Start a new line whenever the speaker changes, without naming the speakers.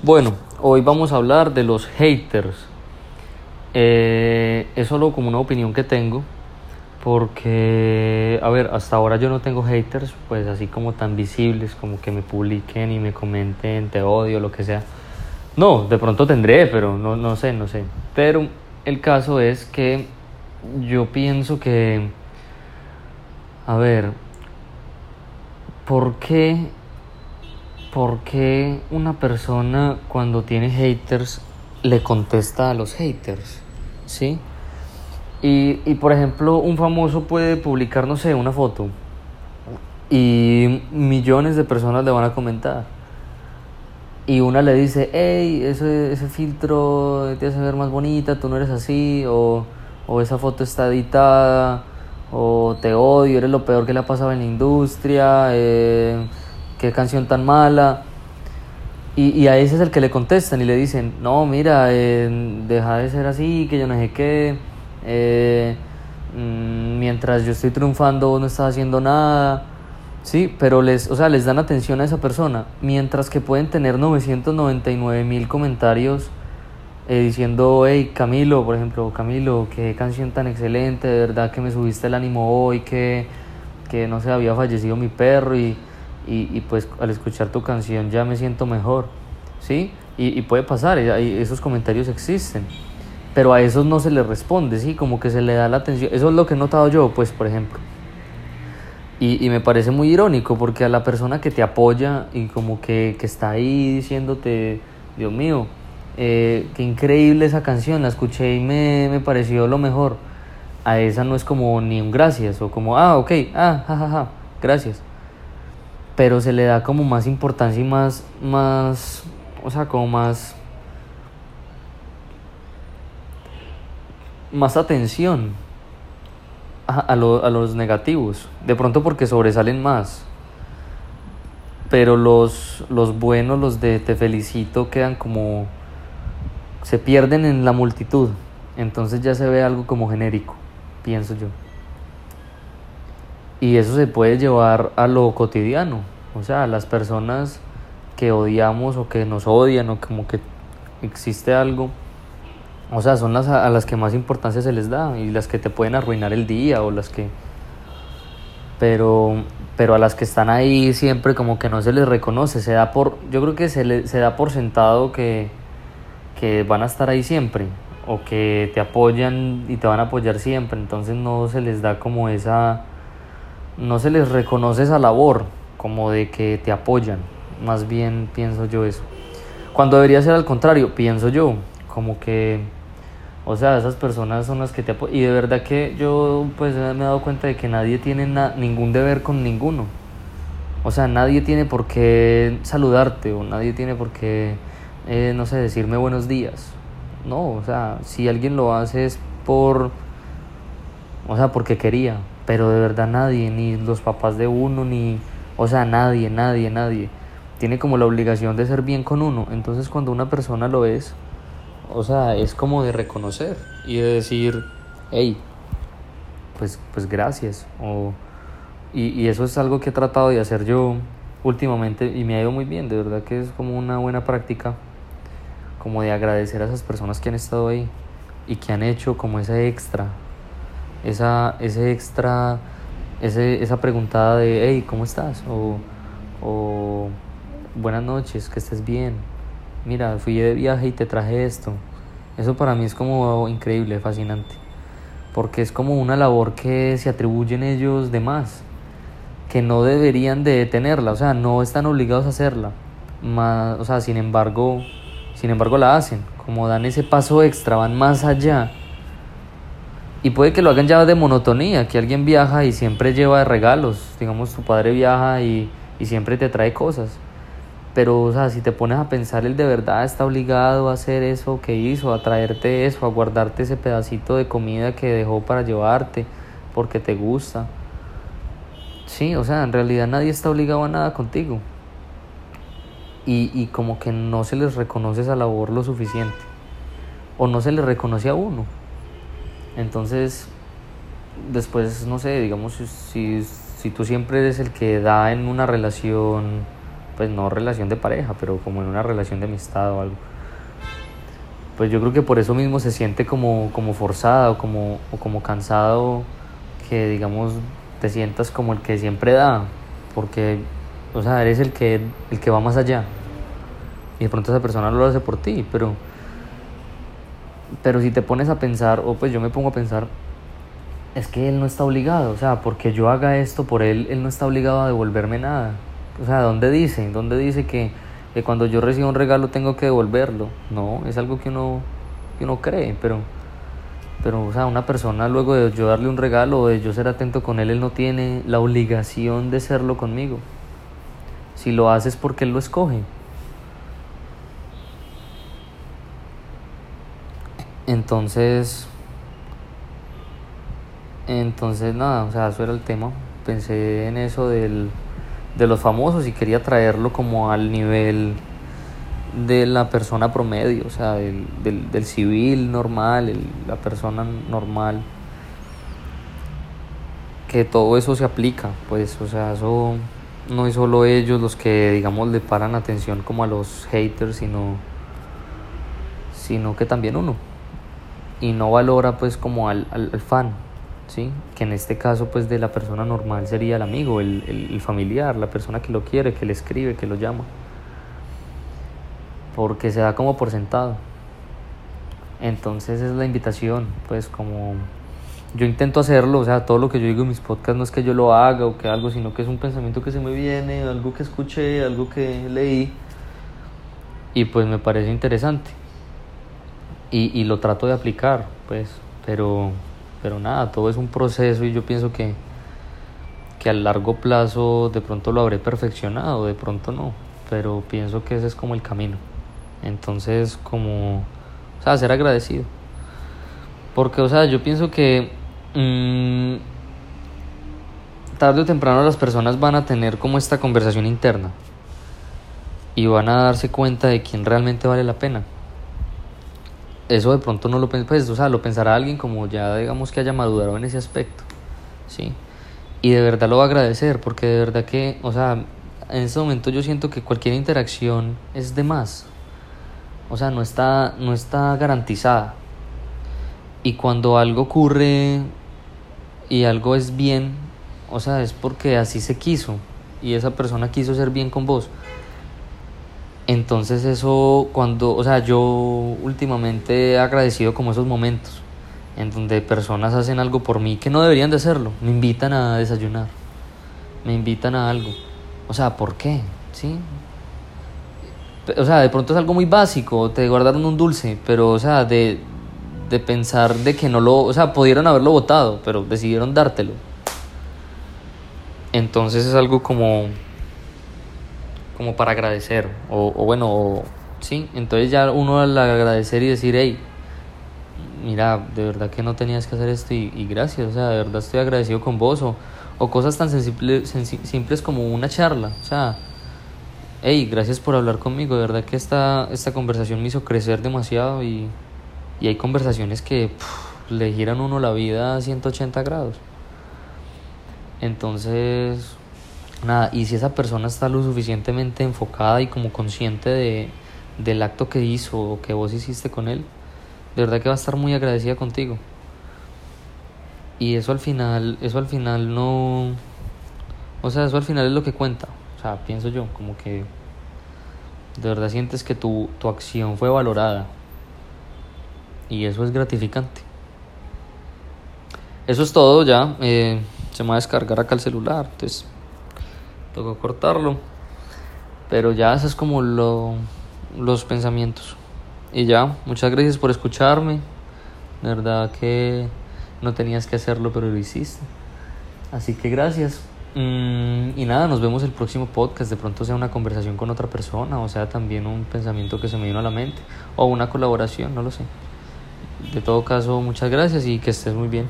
Bueno, hoy vamos a hablar de los haters. Eh, es solo como una opinión que tengo, porque, a ver, hasta ahora yo no tengo haters, pues así como tan visibles, como que me publiquen y me comenten, te odio, lo que sea. No, de pronto tendré, pero no, no sé, no sé. Pero el caso es que yo pienso que, a ver, ¿por qué ¿por qué una persona cuando tiene haters le contesta a los haters? ¿Sí? Y, y, por ejemplo, un famoso puede publicar, no sé, una foto y millones de personas le van a comentar. Y una le dice, hey, ese, ese filtro te hace ver más bonita, tú no eres así, o, o esa foto está editada, o te odio, eres lo peor que le ha pasado en la industria. Eh, qué canción tan mala. Y, a ese es el que le contestan y le dicen, no, mira, eh, deja de ser así, que yo no sé qué. Eh, mm, mientras yo estoy triunfando, vos no estás haciendo nada. Sí, pero les, o sea, les dan atención a esa persona. Mientras que pueden tener 999 mil comentarios eh, diciendo, hey, Camilo, por ejemplo, Camilo, qué canción tan excelente, de verdad que me subiste el ánimo hoy, que, que no sé, había fallecido mi perro y y, pues al escuchar tu canción ya me siento mejor, ¿sí? Y, puede pasar, esos comentarios existen, pero a esos no se les responde, ¿sí? Como que se le da la atención, eso es lo que he notado yo, pues, por ejemplo. Y, y me parece muy irónico porque a la persona que te apoya y como que, que está ahí diciéndote, Dios mío, eh, qué increíble esa canción, la escuché y me, me pareció lo mejor. A esa no es como ni un gracias o como, ah, ok, ah, jajaja, ja, ja, gracias pero se le da como más importancia y más, más, o sea, como más, más atención a, a, a los negativos, de pronto porque sobresalen más, pero los, los buenos, los de te felicito, quedan como, se pierden en la multitud, entonces ya se ve algo como genérico, pienso yo. Y eso se puede llevar a lo cotidiano, o sea, a las personas que odiamos o que nos odian o como que existe algo, o sea, son las a las que más importancia se les da y las que te pueden arruinar el día o las que... Pero, pero a las que están ahí siempre como que no se les reconoce, se da por, yo creo que se, le, se da por sentado que, que van a estar ahí siempre o que te apoyan y te van a apoyar siempre, entonces no se les da como esa no se les reconoce esa labor, como de que te apoyan, más bien pienso yo eso. Cuando debería ser al contrario, pienso yo, como que, o sea, esas personas son las que te apoyan. Y de verdad que yo pues me he dado cuenta de que nadie tiene ningún deber con ninguno. O sea, nadie tiene por qué saludarte o nadie tiene por qué, eh, no sé, decirme buenos días. No, o sea, si alguien lo hace es por, o sea, porque quería, pero de verdad nadie, ni los papás de uno, ni, o sea, nadie, nadie, nadie, tiene como la obligación de ser bien con uno. Entonces cuando una persona lo es, o sea, es como de reconocer y de decir, hey, pues, pues gracias. O, y, y eso es algo que he tratado de hacer yo últimamente y me ha ido muy bien, de verdad que es como una buena práctica, como de agradecer a esas personas que han estado ahí y que han hecho como ese extra esa, ese extra, ese, esa preguntada de, hey, ¿cómo estás? O, o buenas noches, que estés bien. Mira, fui de viaje y te traje esto. Eso para mí es como increíble, fascinante. Porque es como una labor que se atribuyen ellos de más. Que no deberían de tenerla, o sea, no están obligados a hacerla. Más, o sea, sin embargo, sin embargo la hacen. Como dan ese paso extra, van más allá y puede que lo hagan ya de monotonía, que alguien viaja y siempre lleva regalos. Digamos, tu padre viaja y, y siempre te trae cosas. Pero, o sea, si te pones a pensar, él de verdad está obligado a hacer eso que hizo, a traerte eso, a guardarte ese pedacito de comida que dejó para llevarte, porque te gusta. Sí, o sea, en realidad nadie está obligado a nada contigo. Y, y como que no se les reconoce esa labor lo suficiente. O no se les reconoce a uno. Entonces, después, no sé, digamos, si, si tú siempre eres el que da en una relación, pues no relación de pareja, pero como en una relación de amistad o algo. Pues yo creo que por eso mismo se siente como, como forzada o como, o como cansado que digamos te sientas como el que siempre da, porque o sea, eres el que, el que va más allá. Y de pronto esa persona lo hace por ti, pero pero si te pones a pensar, o pues yo me pongo a pensar, es que él no está obligado, o sea, porque yo haga esto por él, él no está obligado a devolverme nada. O sea, ¿dónde dice? ¿Dónde dice que, que cuando yo recibo un regalo tengo que devolverlo? No, es algo que uno, que uno cree, pero, pero, o sea, una persona luego de yo darle un regalo o de yo ser atento con él, él no tiene la obligación de serlo conmigo. Si lo hace es porque él lo escoge. Entonces, entonces nada, o sea, eso era el tema. Pensé en eso del, de los famosos y quería traerlo como al nivel de la persona promedio, o sea, del, del, civil normal, la persona normal. Que todo eso se aplica, pues, o sea, eso no es solo ellos los que, digamos, le paran atención como a los haters, sino, sino que también uno y no valora pues como al, al, fan, ¿sí? que en este caso pues de la persona normal sería el amigo, el, el, familiar, la persona que lo quiere, que le escribe, que lo llama, porque se da como por sentado. Entonces es la invitación, pues como yo intento hacerlo, o sea, todo lo que yo digo en mis podcasts no es que yo lo haga o que algo, sino que es un pensamiento que se me viene, algo que escuché, algo que leí y pues me parece interesante y, y lo trato de aplicar, pues, pero, pero nada, todo es un proceso y yo pienso que, que a largo plazo de pronto lo habré perfeccionado, de pronto no, pero pienso que ese es como el camino. Entonces, como, o sea, ser agradecido. Porque, o sea, yo pienso que mmm, tarde o temprano las personas van a tener como esta conversación interna y van a darse cuenta de quién realmente vale la pena eso de pronto no lo pues, o sea, lo pensará alguien como ya digamos que haya madurado en ese aspecto, ¿sí? Y de verdad lo va a agradecer, porque de verdad que, o sea, en este momento yo siento que cualquier interacción es de más. O sea, no está, no está garantizada. Y cuando algo ocurre y algo es bien, o sea, es porque así se quiso y esa persona quiso ser bien con vos. Entonces eso cuando, o sea, yo últimamente he agradecido como esos momentos en donde personas hacen algo por mí que no deberían de hacerlo, me invitan a desayunar, me invitan a algo. O sea, ¿por qué? ¿Sí? O sea, de pronto es algo muy básico, te guardaron un dulce, pero o sea, de, de pensar de que no lo, o sea, pudieron haberlo votado, pero decidieron dártelo. Entonces es algo como como para agradecer, o, bueno, sí, entonces ya uno al agradecer y decir, hey, mira, de verdad que no tenías que hacer esto y, gracias, o sea, de verdad estoy agradecido con vos, o, o cosas tan sensibles, simples como una charla, o sea, hey, gracias por hablar conmigo, de verdad que esta, esta conversación me hizo crecer demasiado y, y hay conversaciones que le giran uno la vida a 180 grados. Entonces, nada, y si esa persona está lo suficientemente enfocada y como consciente de, del acto que hizo o que vos hiciste con él, de verdad que va a estar muy agradecida contigo. Y eso al final, eso al final no, o sea, eso al final es lo que cuenta. O sea, pienso yo, como que de verdad sientes que tu, tu acción fue valorada. Y eso es gratificante. Eso es todo ya. Eh, se me va a descargar acá el celular. Entonces tocó cortarlo. Pero ya, eso es como lo, los pensamientos. Y ya, muchas gracias por escucharme. De verdad que no tenías que hacerlo, pero lo hiciste. Así que gracias. Mm, y nada, nos vemos el próximo podcast. De pronto sea una conversación con otra persona, o sea también un pensamiento que se me vino a la mente, o una colaboración, no lo sé. De todo caso, muchas gracias y que estés muy bien.